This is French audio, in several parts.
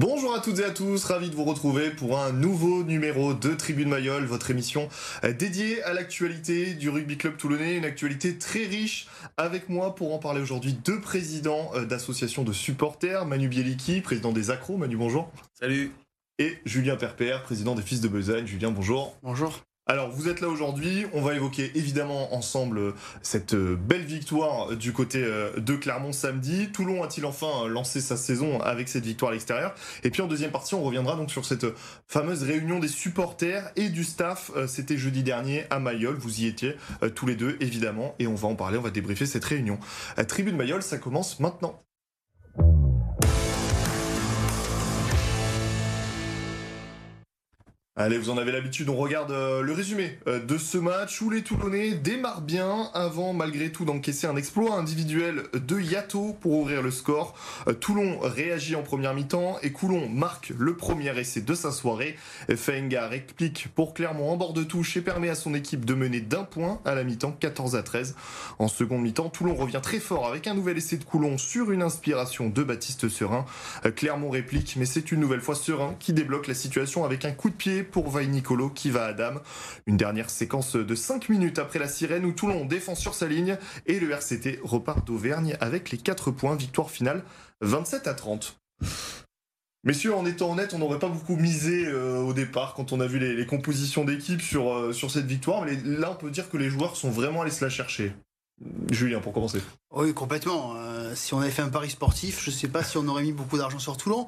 Bonjour à toutes et à tous, ravi de vous retrouver pour un nouveau numéro de Tribune Mayol, votre émission euh, dédiée à l'actualité du rugby club toulonnais, une actualité très riche. Avec moi pour en parler aujourd'hui deux présidents euh, d'associations de supporters, Manu Bieliki, président des Accros. Manu, bonjour. Salut. Et Julien Perpère, président des Fils de Besagne. Julien, bonjour. Bonjour. Alors, vous êtes là aujourd'hui. On va évoquer évidemment ensemble cette euh, belle victoire du côté euh, de Clermont samedi. Toulon a-t-il enfin lancé sa saison avec cette victoire à l'extérieur? Et puis en deuxième partie, on reviendra donc sur cette fameuse réunion des supporters et du staff. Euh, c'était jeudi dernier à Mayol. Vous y étiez tous les deux, évidemment. Et on va en parler, on va débriefer cette réunion. Tribune Mayol, ça commence maintenant. Allez, vous en avez l'habitude, on regarde euh, le résumé euh, de ce match où les Toulonnais démarrent bien avant malgré tout d'encaisser un exploit individuel de Yato pour ouvrir le score. Euh, Toulon réagit en première mi-temps et Coulon marque le premier essai de sa soirée. Fenga réplique pour Clermont en bord de touche et permet à son équipe de mener d'un point à la mi-temps 14 à 13. En seconde mi-temps, Toulon revient très fort avec un nouvel essai de Coulon sur une inspiration de Baptiste Serein. Clermont réplique mais c'est une nouvelle fois Serein qui débloque la situation avec un coup de pied pour Vaille Nicolo qui va à Dame. Une dernière séquence de 5 minutes après la sirène où Toulon défend sur sa ligne et le RCT repart d'Auvergne avec les 4 points. Victoire finale 27 à 30. Messieurs, en étant honnête, on n'aurait pas beaucoup misé euh, au départ quand on a vu les, compositions d'équipe sur, euh, sur cette victoire. Mais là, on peut dire que les joueurs sont vraiment allés se la chercher. Julien, pour commencer. Oui, complètement. Euh, si on avait fait un pari sportif, je ne sais pas si on aurait mis beaucoup d'argent sur Toulon.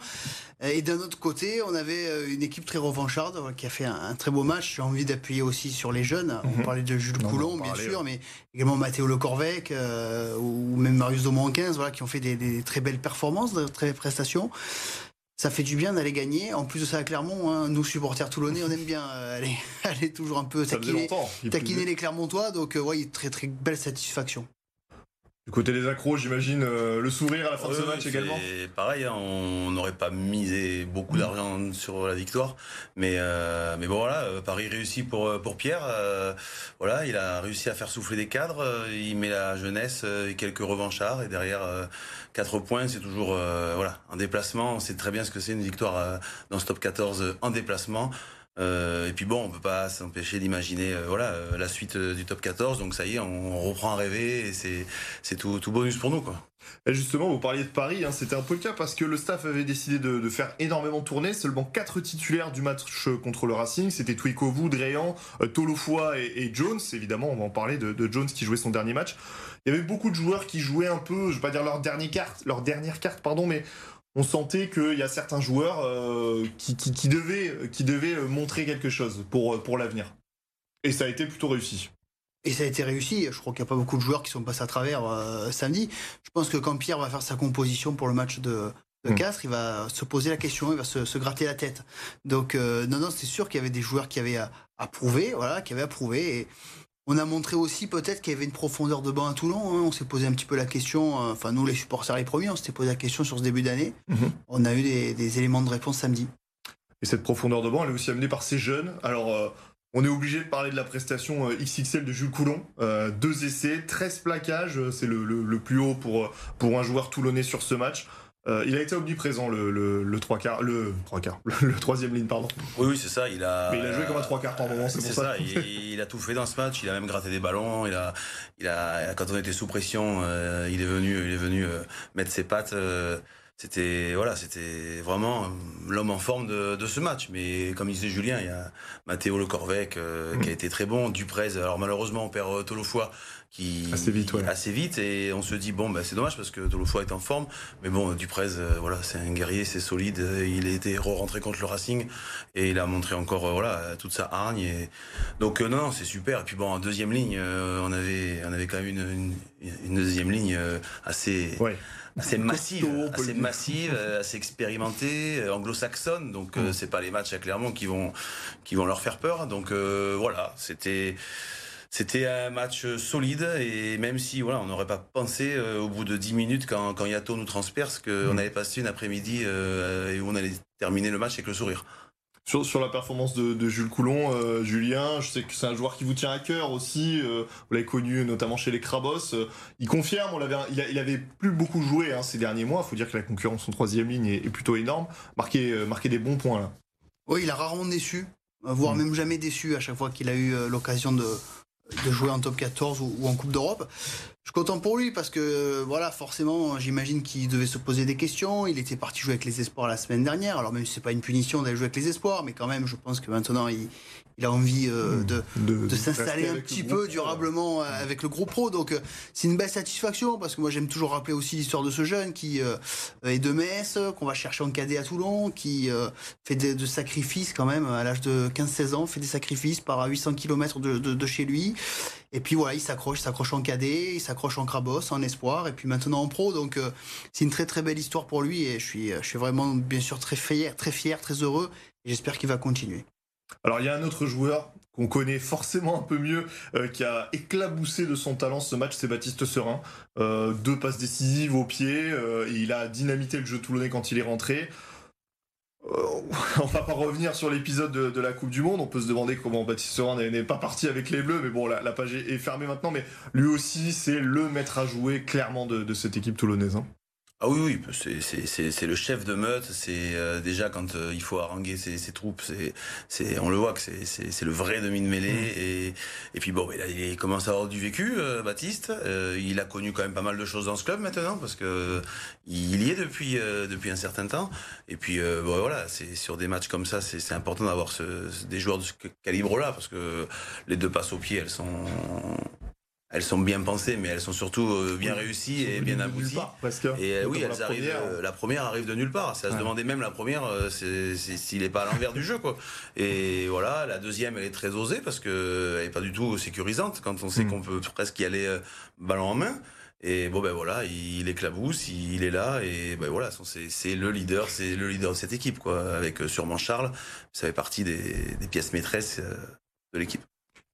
Euh, et d'un autre côté, on avait euh, une équipe très revancharde qui a fait un, très beau match. J'ai envie d'appuyer aussi sur les jeunes. On mhm. parlait de Jules Coulon, bien sûr, mais également Mathéo Le Corvec ou même Marius Domont 15, voilà, qui ont fait des, des très belles performances, de très belles prestations ça fait du bien d'aller gagner. En plus de ça, à Clermont, hein, nous supporters toulonnais, on aime bien euh, aller, aller toujours un peu taquiner, taquiner les Clermontois. Donc, euh, ouais, très très belle satisfaction. Du côté des accros, j'imagine euh, le sourire à la fin de ce match également. Pareil, hein, on n'aurait pas misé beaucoup d'argent sur la victoire, mais euh, mais bon voilà, euh, Paris réussit pour pour Pierre. voilà, il a réussi à faire souffler des cadres. il met la jeunesse et quelques revanchards et derrière 4 points, c'est toujours voilà un déplacement. On sait très bien ce que c'est une victoire dans ce top 14 en déplacement. Euh, et puis bon, on peut pas s'empêcher d'imaginer euh, voilà euh, la suite du top 14. Donc ça y est, on, reprend à rêver et c'est tout, bonus pour nous quoi. Justement, vous parliez de Paris, hein, c'était un peu le cas parce que le staff avait décidé de, faire énormément tourner. Seulement quatre titulaires du match contre le Racing, c'était Twikovu, Dréan, Tolofoa et, Jones. Évidemment, on va en parler de, Jones qui jouait son dernier match. Il y avait beaucoup de joueurs qui jouaient un peu, je vais pas dire leur dernière carte, leur dernière carte, pardon, mais on sentait qu'il y a certains joueurs euh, qui, devaient, qui devaient montrer quelque chose pour, pour l'avenir. Et ça a été plutôt réussi. Et ça a été réussi. Je crois qu'il n'y a pas beaucoup de joueurs qui sont passés à travers euh, samedi. Je pense que quand Pierre va faire sa composition pour le match de, de hmm. Castres, il va se poser la question, il va se, gratter la tête. Donc, euh, non, non, c'est sûr qu'il y avait des joueurs qui avaient approuvé, voilà, qui avaient approuvé. Et on a montré aussi peut-être qu'il y avait une profondeur de banc à Toulon. Hein. On s'est posé un petit peu la question, euh, enfin nous les supporters les premiers, on s'était posé la question sur ce début d'année. Mhm. On a eu des, éléments de réponse samedi. Et cette profondeur de banc, elle est aussi amenée par ces jeunes. Alors, euh, on est obligé de parler de la prestation euh, XXL de Jules Coulon. deux essais, 13 plaquages, c'est le, plus haut pour, pour un joueur toulonnais sur ce match. Euh, il a été omniprésent le, le, le 3 quarts, le 3 quarts, le, troisième ligne, pardon. Oui, oui, c'est ça. Il a. Mais il a joué comme un 3 quarts par moment, c'est pour ça. il, a tout fait dans ce match. Il a même gratté des ballons. Il a, il a, quand on était sous pression, euh, il est venu, il est venu euh, mettre ses pattes. C'était voilà, c'était vraiment l'homme en forme de, de, ce match. Mais comme disait Julien, il y a Mathéo Le Corvec qui a été très bon. Duprez, alors malheureusement, on perd Tolofoy qui assez vite, assez vite. Et on se dit bon bah c'est dommage parce que Tolofoy est en forme. Mais bon Duprez euh, voilà c'est un guerrier c'est solide. Il a été rentré contre le Racing et il a montré encore euh, voilà toute sa hargne. Et donc euh, non c'est super. Et puis bon en deuxième ligne on avait on avait quand même une, une, deuxième ligne assez assez massive, assez massive, assez expérimentée, anglo-saxonne. Donc mm. c'est pas les matchs à Clermont qui vont qui vont leur faire peur. Donc voilà, c'était c'était un match solide et même si voilà, on n'aurait pas pensé euh, au bout de 10 minutes quand, quand Yato nous transperce qu'on mm. avait passé une après-midi euh, et où on allait terminer le match avec le sourire. Sur, sur la performance de, Jules Coulon, euh, Julien, je sais que c'est un joueur qui vous tient à cœur aussi. Euh, vous l'avez connu notamment chez les Crabos. Euh, il confirme, on il, il, avait plus beaucoup joué hein, ces derniers mois. Il faut dire que la concurrence en troisième ligne est, plutôt énorme. Marqué, marqué des bons points là. Oui, il a rarement déçu, voire mm. même jamais déçu à chaque fois qu'il a eu l'occasion de, de jouer en top 14 ou, en Coupe d'Europe. Je suis content pour lui parce que, voilà, forcément, j'imagine qu'il devait se poser des questions. Il était parti jouer avec les espoirs la semaine dernière. Alors, même si c'est pas une punition d'aller jouer avec les espoirs, mais quand même, je pense que maintenant, il, il a envie euh, hmm. de, de, s'installer un petit peu durablement euh, avec le groupe pro. Donc euh, c'est une belle satisfaction parce que moi j'aime toujours rappeler aussi l'histoire de ce jeune qui est de Metz, qu'on va chercher en cadet à Toulon, qui fait des, de sacrifices quand même à l'âge de 15-16 ans, fait des sacrifices par 800 km de, de, chez lui. Et puis voilà, il s'accroche, il s'accroche en cadet, il s'accroche en crabos, en espoir, et puis maintenant en pro. Donc c'est une très très belle histoire pour lui et je suis, je suis vraiment bien sûr très fier, très fier, très heureux. Et j'espère qu'il va continuer. Alors il y a un autre joueur qu'on connaît forcément un peu mieux, euh, qui a éclaboussé de son talent ce match, c'est Baptiste Serin. Euh, deux passes décisives au pied, euh, il a dynamité le jeu toulonnais quand il est rentré. on va pas revenir sur l'épisode de, la Coupe du Monde, on peut se demander comment Baptiste Serin n'est pas parti avec les Bleus, mais bon, la, page est, fermée maintenant, mais lui aussi, c'est le maître à jouer clairement de, cette équipe toulonnaise. Hein. Ah oui, oui, c'est le chef de meute. C'est euh, déjà quand euh, il faut haranguer ses, ses troupes, c'est on le voit que c'est le vrai demi de mêlée. Mmh. Et, et puis bon, il, commence à avoir du vécu, euh, Baptiste. il a connu quand même pas mal de choses dans ce club maintenant parce que il y est depuis depuis un certain temps. Et puis bon, voilà, c'est sur des matchs comme ça, c'est important d'avoir ce, des joueurs de ce calibre-là parce que les deux passes au pied, elles sont elles sont bien pensées, mais elles sont surtout euh, bien réussies et bien abouties. Et euh, oui, elles la arrivent. Première. Euh, la première arrive de nulle part. Ça se demandait même la première s'il n'est pas à l'envers du jeu, quoi. Et voilà, la deuxième, elle est très osée parce que elle est pas du tout sécurisante quand on sait mm. qu'on peut presque y aller ballon en main. Et bon ben voilà, il éclabousse, il est là et ben voilà, c'est le leader, c'est le leader de cette équipe quoi. Avec sûrement Charles, ça fait partie des, des pièces maîtresses de l'équipe.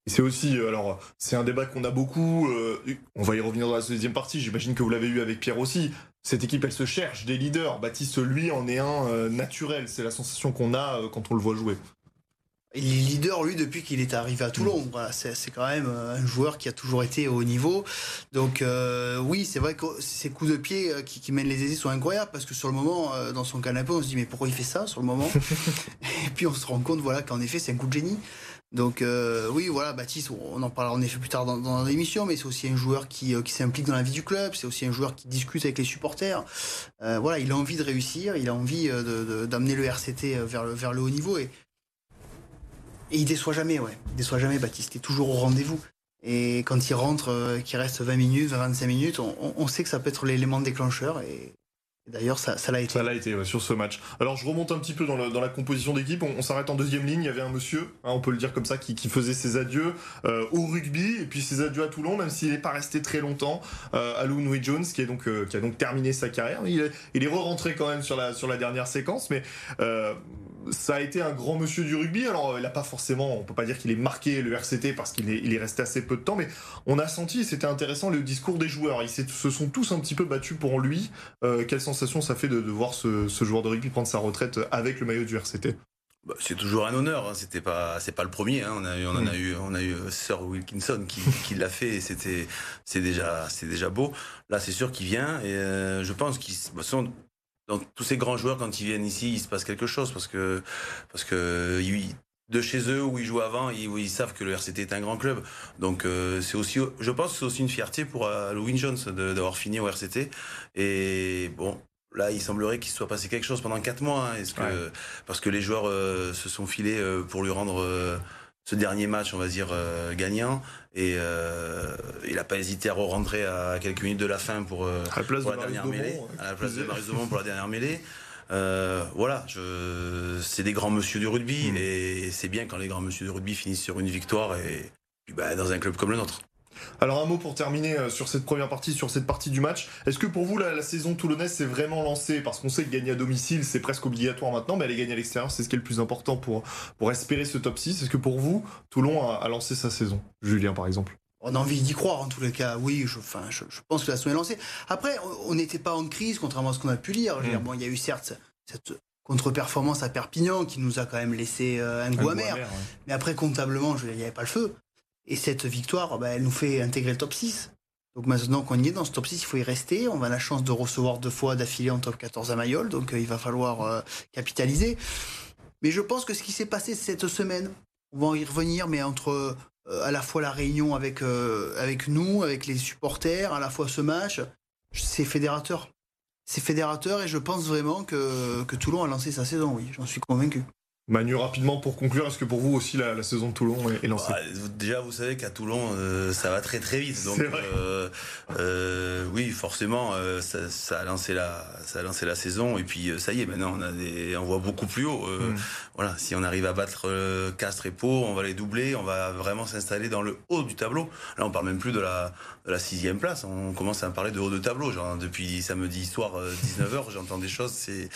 C'est aussi, euh, alors, c'est un débat qu'on a beaucoup. Euh, on va y revenir dans la deuxième partie. J'imagine que vous l'avez eu avec Pierre aussi. Cette équipe, elle se cherche des leaders. Baptiste, lui, en est un euh, naturel. C'est la sensation qu'on a quand on le voit jouer. Leader, lui, depuis qu'il est arrivé à Toulon. Mm. Voilà, c'est quand même un joueur qui a toujours été au haut niveau. Donc, oui, c'est vrai que ses coups de pied qui, qui, mènent les aisés sont incroyables parce que sur le moment, dans son canapé, on se dit, mais pourquoi il fait ça sur le moment Et puis, on se rend compte voilà, qu'en effet, c'est un coup de génie. Donc euh, oui, voilà, Baptiste, on en parlera en effet plus tard dans, l'émission, mais c'est aussi un joueur qui, euh, qui s'implique dans la vie du club, c'est aussi un joueur qui discute avec les supporters. Euh, voilà, il a envie de réussir, il a envie d'amener le RCT vers le, vers le haut niveau et, et il déçoit jamais, ouais. Il déçoit jamais, Baptiste, il est toujours au rendez-vous. Et quand il rentre, qu'il reste 20 minutes, 25 minutes, on, sait que ça peut être l'élément déclencheur et D'ailleurs, ça, l'a été. Ça l'a été sur ce match. Alors, je remonte un petit peu dans, la composition d'équipe. On, s'arrête en deuxième ligne. Il y avait un monsieur, hein, on peut le dire comme ça, qui, faisait ses adieux euh, au rugby et puis ses adieux à Toulon, même s'il n'est pas resté très longtemps. Euh, Alou Nui Jones, euh, qui a donc terminé sa carrière. Il est, re-rentré quand même sur la, dernière séquence, mais euh, ça a été un grand monsieur du rugby. Alors, il n'a pas forcément, on peut pas dire qu'il ait marqué le RCT parce qu'il est, il est resté assez peu de temps, mais on a senti, c'était intéressant, le discours des joueurs. Ils se sont tous un petit peu battus pour lui. Euh, quelle sensation ça fait de, voir ce, joueur de rugby prendre sa retraite avec le maillot du RCT bah, c'est toujours un honneur. Hein. C'était pas, c'est pas le premier. Hein. On a, on en a mm. eu, on a eu euh, Sir Wilkinson qui, qui l'a fait. Et c'était, c'est déjà, c'est déjà beau. Là, c'est sûr qu'il vient. Et euh, je pense qu'ils, bah, donc tous ces grands joueurs quand ils viennent ici, il se passe quelque chose parce que parce que de chez eux où ils jouent avant, ils, ils savent que le RCT est un grand club. Donc euh, c'est aussi, je pense, que c'est aussi une fierté pour Halloween Jones d'avoir fini au RCT. Et bon, là, il semblerait qu'il se soit passé quelque chose pendant quatre mois, hein, que, parce que les joueurs euh, se sont filés euh, pour lui rendre ce dernier match, on va dire, gagnant. Et euh, il n'a pas hésité à re-rentrer à quelques minutes de la fin pour, euh, la, dernière mêlée, à la place de Marius Dumont pour la dernière mêlée. Euh, voilà, c'est des grands monsieur du rugby mm. et c'est bien quand les grands monsieur du rugby finissent sur une victoire et bah, dans un club comme le nôtre. Alors un mot pour terminer euh, sur cette première partie, sur cette partie du match. Est-ce que pour vous la, saison toulonnaise s'est vraiment lancée? Parce qu'on sait que gagner à domicile c'est presque obligatoire maintenant, mais aller gagner à l'extérieur c'est ce qui est le plus important pour, pour espérer ce top 6. Est-ce que pour vous Toulon a, lancé sa saison? Julien par exemple on a envie d'y croire en tous les cas. Oui, je, enfin, je, pense que la saison est lancée. Après, on n'était pas en crise, contrairement à ce qu'on a pu lire. Mm. il y a eu certes cette contre-performance à Perpignan qui nous a quand même laissé un goût amer. Mais après, comptablement, il n'y avait pas le feu. Et cette victoire, bah, elle nous fait intégrer le top 6. Donc maintenant qu'on y est dans ce top 6, il faut y rester. On a la chance de recevoir deux fois d'affilée en top 14 à Mayol, donc il va falloir capitaliser. Mais je pense que ce qui s'est passé cette semaine, on va y revenir, mais entre euh, à la fois la réunion avec, euh, avec nous, avec les supporters, à la fois ce match, c'est fédérateur. C'est fédérateur et je pense vraiment que, que Toulon a lancé sa saison, oui, j'en suis convaincu. Manu, rapidement pour conclure, est-ce que pour vous aussi la, saison de Toulon est, lancée? Bah, Déjà, vous savez qu'à Toulon, euh, ça va très très vite. Donc, euh, euh, oui, forcément, ça, a lancé la, ça a lancé la saison. Et puis, ça y est, maintenant, on, a des, on voit beaucoup plus haut. Mm. Voilà, si on arrive à battre Castres et Pau, on va les doubler. On va vraiment s'installer dans le haut du tableau. Là, on parle même plus de la, de la sixième place. On commence à parler de haut de tableau. Genre, depuis samedi soir, 19h, j'entends des choses. C'est,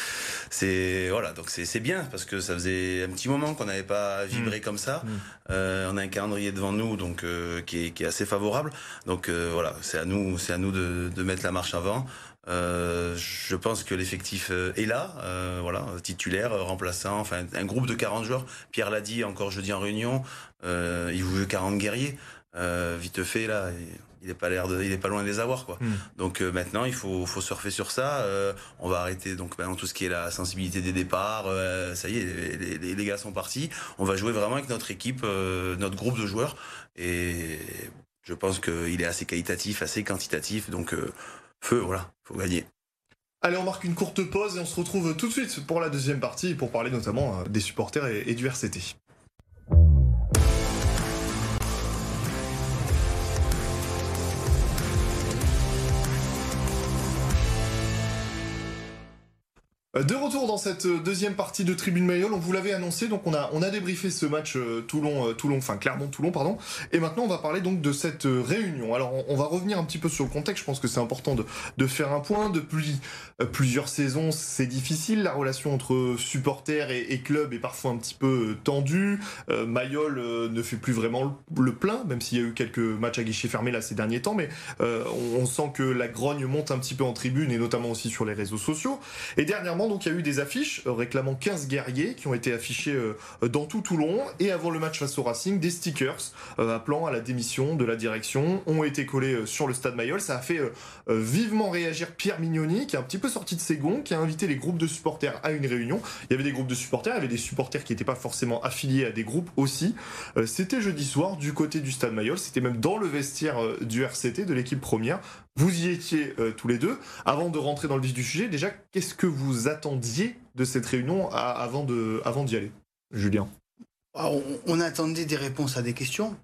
c'est, voilà, donc c'est bien parce que ça faisait un petit moment qu'on n'avait pas vibré mm. comme ça. Mm. Euh, on a un calendrier devant nous donc euh, qui, est, assez favorable. Donc euh, voilà, c'est à nous, c'est à nous de, mettre la marche avant. Je pense que l'effectif est là, voilà, titulaire, remplaçant, enfin un groupe de 40 joueurs. Pierre l'a dit encore jeudi en réunion, il veut 40 guerriers. vite fait là, il est pas l'air de, il est pas loin de les avoir quoi. Hmm. Donc euh, maintenant il faut, faut surfer sur ça. Euh, on va arrêter donc maintenant tout ce qui est la sensibilité des départs. Euh, ça y est, les, les, gars sont partis. On va jouer vraiment avec notre équipe, notre groupe de joueurs. Et je pense qu'il est assez qualitatif, assez quantitatif. Donc feu, voilà, faut gagner. Allez, on marque une courte pause et on se retrouve tout de suite pour la deuxième partie pour parler notamment des supporters et du RCT. De retour dans cette euh, deuxième partie de Tribune Mayol, on vous l'avait annoncé, donc on a, on a débriefé ce match euh, Toulon, Toulon, enfin Clermont-Toulon, pardon. Et maintenant, on va parler donc de cette réunion. Alors, on, va revenir un petit peu sur le contexte. Je pense que c'est important de, de, faire un point. Depuis plusieurs saisons, c'est difficile. La relation entre supporters et, club est parfois un petit peu tendue. Mayol ne fait plus vraiment le, plein, même s'il y a eu quelques matchs à guichet fermé là ces derniers temps. Mais on sent que la grogne monte un petit peu en tribune et notamment aussi sur les réseaux sociaux. Et dernièrement donc, il y a eu des affiches euh, réclamant 15 guerriers qui ont été affichés euh, dans tout Toulon. Et avant le match face au Racing, des stickers euh, appelant à la démission de la direction ont été collés sur le stade Mayol. Ça a fait vivement réagir Pierre Mignoni, qui est un petit peu sorti de ses gonds, qui a invité les groupes de supporters à une réunion. Il y avait des groupes de supporters, il y avait des supporters qui n'étaient pas forcément affiliés à des groupes aussi. C'était jeudi soir du côté du stade Mayol. C'était même dans le vestiaire du RCT, de l'équipe première. Vous y étiez tous les deux. Avant de rentrer dans le vif du sujet, déjà, qu'est-ce que vous attendiez de cette réunion avant d'y aller Julien? Ah, on, attendait des réponses à des questions.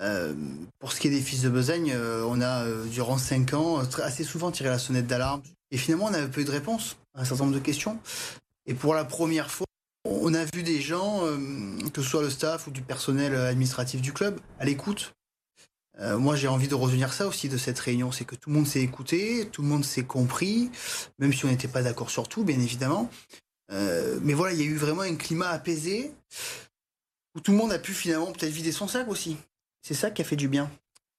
Euh, pour ce qui est des fils de besogne, euh, on a euh, durant cinq ans assez souvent tiré la sonnette d'alarme. Et finalement, on n'avait pas eu de réponse à un certain nombre de questions. Et pour la première fois, on a vu des gens, que ce soit le staff ou du personnel administratif du club, à l'écoute euh, moi, j'ai envie de revenir ça aussi de cette réunion, c'est que tout le monde s'est écouté, tout le monde s'est compris, même si on n'était pas d'accord sur tout, bien évidemment. Euh, mais voilà, il y a eu vraiment un climat apaisé où tout le monde a pu finalement peut-être vider son sac aussi. C'est ça qui a fait du bien.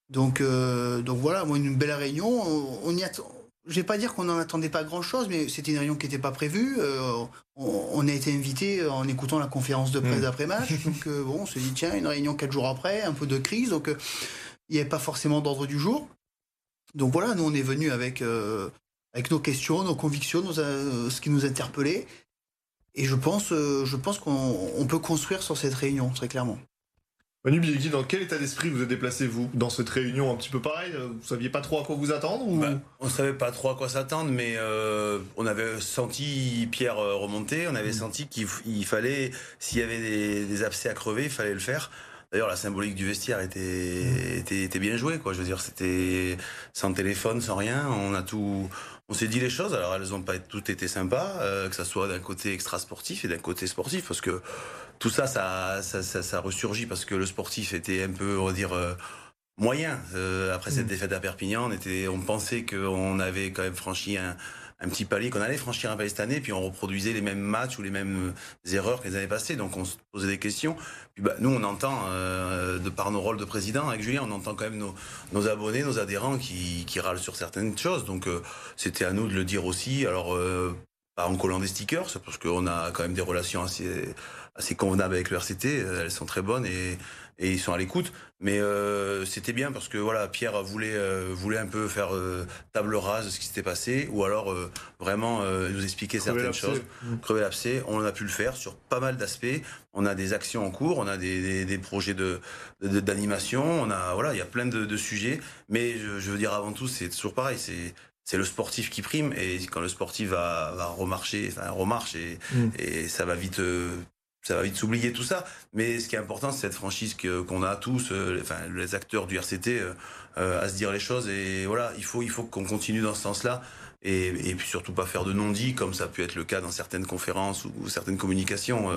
Donc, euh, donc voilà, moi, une belle réunion. On, y attend. Je vais pas dire qu'on n'en attendait pas grand-chose, mais c'était une réunion qui n'était pas prévue. on, a été invité en écoutant la conférence de presse mmh. d'après match. donc bon, on se dit tiens, une réunion quatre jours après, un peu de crise. Donc il n'y avait pas forcément d'ordre du jour. Donc voilà, nous on est venu avec, euh, avec nos questions, nos convictions, euh, ce qui nous interpellait. Et je pense, euh, je pense qu'on peut construire sur cette réunion, très clairement. Manu Bielki, dans quel état d'esprit vous êtes déplacé, vous, dans cette réunion un petit peu pareil Vous saviez pas trop à quoi vous attendre ou... Bah, on savait pas trop à quoi s'attendre, mais on avait senti Pierre remonter, on avait mm. senti qu'il fallait, s'il y avait des, des, abcès à crever, il fallait le faire. D'ailleurs, la symbolique du vestiaire était, était, était, bien jouée, quoi. Je veux dire, c'était sans téléphone, sans rien. On a tout, on s'est dit les choses. Alors, elles n'ont pas toutes été sympas, euh, que ça soit d'un côté extra sportif et d'un côté sportif, parce que tout ça ça, ça, ça, ressurgit parce que le sportif était un peu, on va dire. Euh, moyen euh, après cette mm. défaite à Perpignan on était on pensait qu'on avait quand même franchi un, un petit palier qu'on allait franchir un palier cette année, puis on reproduisait les mêmes matchs ou les mêmes euh, erreurs que les années passées. Donc on se posait des questions. Puis bah, nous, on entend, euh, de par nos rôles de président avec Julien, on entend quand même nos, abonnés, nos adhérents qui, qui, râlent sur certaines choses. Donc euh, c'était à nous de le dire aussi. Alors pas en collant des stickers, parce qu'on a quand même des relations assez, assez convenables avec le RCT. Elles sont très bonnes et, et ils sont à l'écoute. Mais euh, c'était bien parce que voilà, Pierre voulait euh, voulait un peu faire euh, table rase de ce qui s'était passé, ou alors euh, vraiment euh, nous expliquer certaines choses, mmh. crever l'abcès. On a pu le faire sur pas mal d'aspects. On a des actions en cours, on a des, des, des projets de d'animation, on a voilà, il y a plein de, de sujets. Mais je, je, veux dire avant tout, c'est toujours pareil, c'est c'est le sportif qui prime et quand le sportif va, va remarcher, enfin remarche et, mmh. et ça va vite ça va vite s'oublier tout ça. Mais ce qui est important, c'est cette franchise qu'on a tous, euh, enfin les acteurs du RCT, euh, euh, à se dire les choses. Et voilà, il faut, il faut qu'on continue dans ce sens-là. Et, et, puis surtout pas faire de non-dits, comme ça a pu être le cas dans certaines conférences ou, certaines communications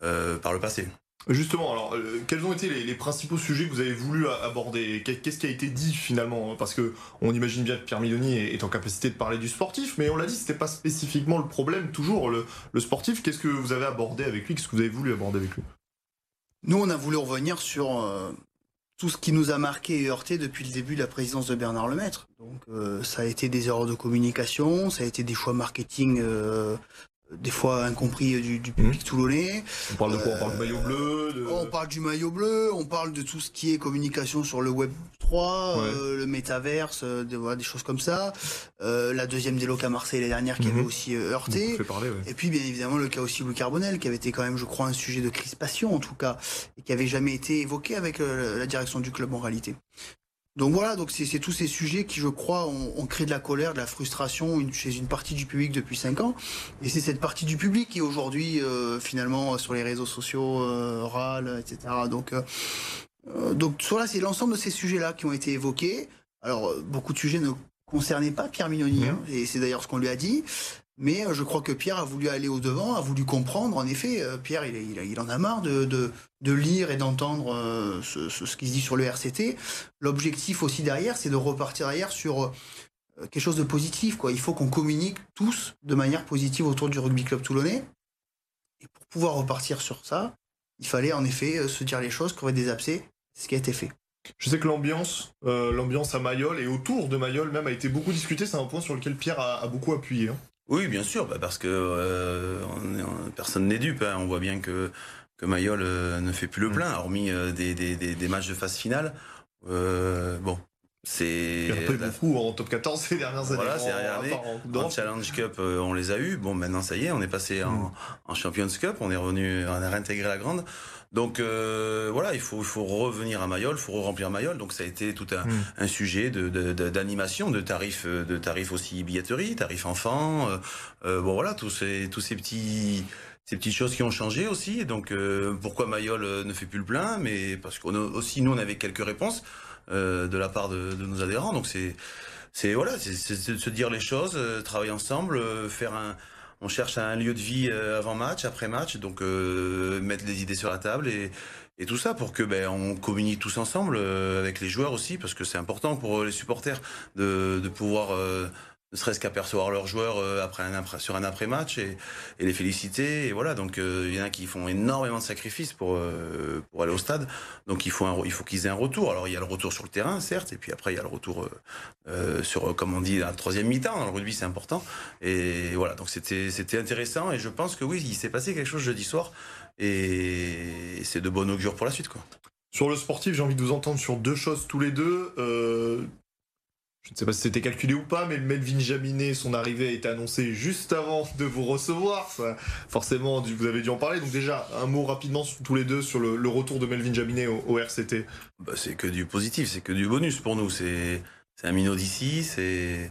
par le passé. Justement, alors, euh, quels ont été les, principaux sujets que vous avez voulu aborder? Qu'est-ce qui a été dit finalement? Parce que on imagine bien que Pierre Miloni est en capacité de parler du sportif, mais on l'a dit, c'était pas spécifiquement le problème, toujours le, sportif. Qu'est-ce que vous avez abordé avec lui? Qu'est-ce que vous avez voulu aborder avec lui? Nous, on a voulu revenir sur euh, tout ce qui nous a marqué et heurté depuis le début de la présidence de Bernard Lemaître. Donc, euh, ça a été des erreurs de communication, ça a été des choix marketing des fois incompris du, du public mmh. toulonnais. On parle de quoi? On parle du maillot bleu de... On parle du maillot bleu, on parle de tout ce qui est communication sur le Web 3, ouais. euh, le métaverse, euh, de, voilà, des choses comme ça. Euh, la deuxième déloc à Marseille l'année dernière qui mmh. avait aussi euh, heurté. Parler, ouais. Et puis bien évidemment le cas aussi Louis Carbonel qui avait été quand même je crois un sujet de crispation en tout cas et qui avait jamais été évoqué avec euh, la direction du club en réalité. Donc voilà, donc c'est tous ces sujets qui, je crois, ont, ont, créé de la colère, de la frustration une, chez une partie du public depuis cinq ans. Et c'est cette partie du public qui aujourd'hui, euh, finalement, sur les réseaux sociaux, euh, râle, etc. Donc, euh, donc voilà, c'est l'ensemble de ces sujets-là qui ont été évoqués. Alors, beaucoup de sujets ne concernaient pas Pierre Mignoni, mmh. hein, et c'est d'ailleurs ce qu'on lui a dit. Mais je crois que Pierre a voulu aller au-devant, a voulu comprendre. En effet, Pierre, il, en a marre de, lire et d'entendre euh, ce, ce, qui se dit sur le RCT. L'objectif aussi derrière, c'est de repartir derrière sur euh, quelque chose de positif. Il faut qu'on communique tous de manière positive autour du rugby club toulonnais. Et pour pouvoir repartir sur ça, il fallait en effet euh, se dire les choses, crever des abcès. C'est ce qui a été fait. Je sais que l'ambiance, euh, l'ambiance à Mayol et autour de Mayol même a été beaucoup discutée. C'est un point sur lequel Pierre a, a beaucoup appuyé. Hein. Oui, bien sûr, bah parce que euh, on, on, personne n'est dupe. Hein. On voit bien que que Mayol euh, ne fait plus le plein, hormis euh, des, des, des, des, matchs de phase finale. Euh, bon, c'est. Il y en a pas eu beaucoup en top 14 ces dernières années. Voilà, ces dernières années. En, en, Challenge Cup, euh, on les a eu. Bon, maintenant, ça y est, on est passé en, mm. en Champions Cup, on est revenu, on a réintégré la grande. Donc euh, voilà, il faut, il faut revenir à Mayol, il faut remplir Mayol. Donc ça a été tout un, mm. un sujet d'animation, de, de, de, tarifs, de tarifs aussi billetterie, tarifs enfants. Euh, bon voilà, tous ces, tous ces petits ces petites choses qui ont changé aussi. Et donc, euh, pourquoi Mayol euh, ne fait plus le plein? Mais parce qu'on aussi, nous, on avait quelques réponses euh, de la part de, de, nos adhérents. Donc, c'est, c'est voilà, c'est se dire les choses, euh, travailler ensemble, euh, faire un. On cherche un lieu de vie avant match, après match, donc mettre les idées sur la table et, et tout ça pour que ben on communique tous ensemble avec les joueurs aussi, parce que c'est important pour les supporters de, de pouvoir ne serait-ce qu'apercevoir leurs joueurs euh, après un sur un après-match et, les féliciter. Et voilà, donc euh, il y en a qui font énormément de sacrifices pour, euh, pour aller au stade. Donc il faut, il faut qu'ils aient un retour. Alors il y a le retour sur le terrain, certes, et puis après il y a le retour sur, comme on dit, la troisième mi-temps. Le rugby, c'est important. Et voilà, donc c'était intéressant. Et je pense que oui, il s'est passé quelque chose jeudi soir. Et c'est de bon augure pour la suite. Quoi. Sur le sportif, j'ai envie de vous entendre sur deux choses tous les deux. Je ne sais pas si c'était calculé ou pas, mais Melvin Jaminet, son arrivée a été annoncée juste avant de vous recevoir. Ça, forcément, vous avez dû en parler. Donc déjà, un mot rapidement tous les deux sur le, le retour de Melvin Jaminet au, au RCT. Bah, c'est que du positif, c'est que du bonus pour nous. C'est un minot d'ici, c'est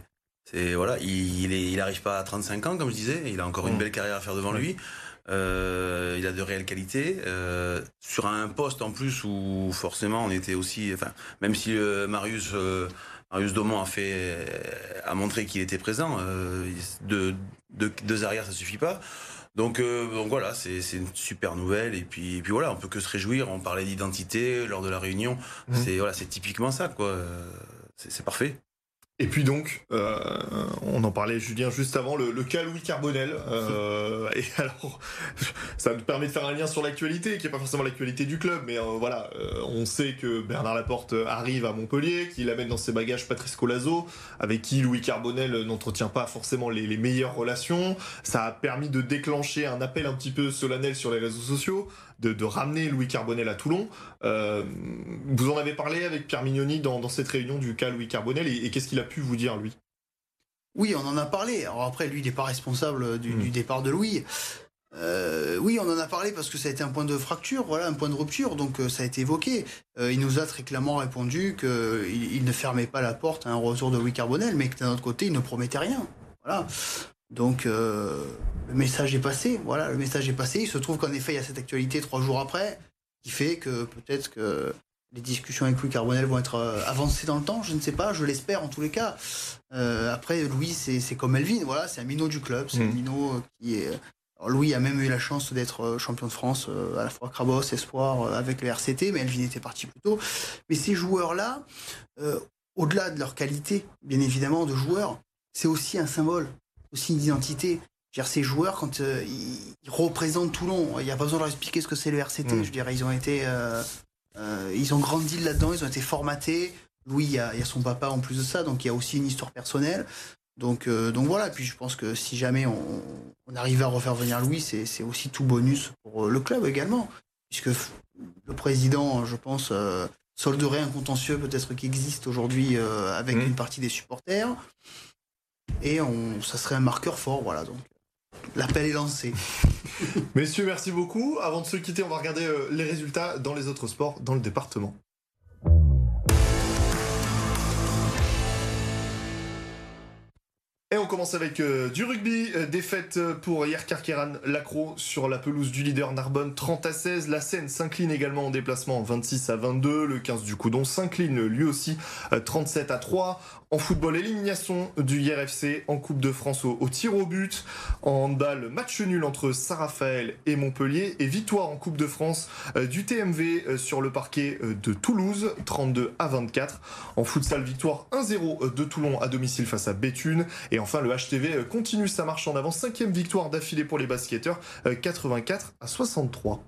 voilà, il, il, est, il arrive pas à 35 ans, comme je disais. Il a encore une mmh. belle carrière à faire devant mmh. lui. Euh, il a de réelles qualités euh, sur un poste en plus où forcément on était aussi, enfin même si euh, Marius Marius Daumont a fait a montré qu'il était présent, euh, de, de, deux arrières ça suffit pas. Donc, euh, donc voilà, c'est une super nouvelle et puis, et puis voilà, on peut que se réjouir. On parlait d'identité lors de la réunion, mmh. c'est voilà, c'est typiquement ça quoi. C'est parfait. Et puis donc, euh, on en parlait Julien juste avant, le, cas Louis Carbonel. Euh, et alors, ça me permet de faire un lien sur l'actualité, qui n'est pas forcément l'actualité du club, mais euh, voilà, on sait que Bernard Laporte arrive à Montpellier, qu'il amène dans ses bagages Patrice Colazo, avec qui Louis Carbonel n'entretient pas forcément les, meilleures relations. Ça a permis de déclencher un appel un petit peu solennel sur les réseaux sociaux de, ramener Louis Carbonel à Toulon. Euh, vous en avez parlé avec Pierre Mignoni dans, cette réunion du cas Louis Carbonel et, qu'est-ce qu'il a pu vous dire lui? Oui, on en a parlé. Alors après, lui, il n'est pas responsable du, hmm. départ de Louis. Euh, oui, on en a parlé parce que ça a été un point de fracture, voilà, un point de rupture, donc euh, ça a été évoqué. il nous a très clairement répondu qu'il il ne fermait pas la porte à un retour de Louis Carbonel, mais que d'un autre côté, il ne promettait rien. Voilà. Donc euh, le message est passé, voilà, le message est passé. Il se trouve qu'en effet, il y a cette actualité trois jours après, qui fait que peut-être que les discussions avec Louis Carbonel vont être euh, avancées dans le temps, je ne sais pas, je l'espère en tous les cas. Euh, après, Louis, c'est comme Melvin, voilà, c'est un minot du club, c'est un mm. minot qui est... Louis a même eu la chance d'être champion de France, à la fois Crabos, Espoir, avec le RCT, mais Elvin était parti plus tôt. Mais ces joueurs-là, au-delà de leur qualité, bien évidemment, de joueurs, c'est aussi un symbole aussi une identité. Dire, ces joueurs, quand euh, ils, représentent Toulon, il n'y a pas besoin de leur expliquer ce que c'est le RCT. Mm. Je dirais, ils ont été, euh, euh, ils ont grandi là-dedans, ils ont été formatés. Louis, il y, a, son papa en plus de ça, donc il y a aussi une histoire personnelle. Donc, donc voilà. Puis je pense que si jamais on, on arrivait à refaire venir Louis, c'est aussi tout bonus pour le club également, puisque le président, je pense, solderait un contentieux peut-être qui existe aujourd'hui avec mm. une partie des supporters et ça serait un marqueur fort. Voilà, donc l'appel est lancé. Messieurs, merci beaucoup. Avant de se quitter, on va regarder euh, les résultats dans les autres sports dans le département. Et on commence avec euh, du rugby. Euh, défaite euh, pour Yerkar Keran Lacro sur la pelouse du leader Narbonne 30 à 16. La Seine s'incline également en déplacement 26 à 22. Le 15 du Coudon s'incline lui aussi 37 à 3. En football, élimination du IRFC en Coupe de France au, tir au but. En handball, match nul entre Saint-Raphaël et Montpellier. Et victoire en Coupe de France du TMV sur le parquet de Toulouse 32 à 24. En futsal, victoire 1-0 de Toulon à domicile face à Béthune. Enfin, le HTV euh, continue sa marche en avant. Cinquième victoire d'affilée pour les basketteurs, 84 euh, à 63.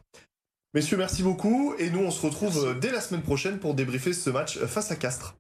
Messieurs, merci beaucoup. Et nous, on se retrouve euh, dès la semaine prochaine pour débriefer ce match face à Castres.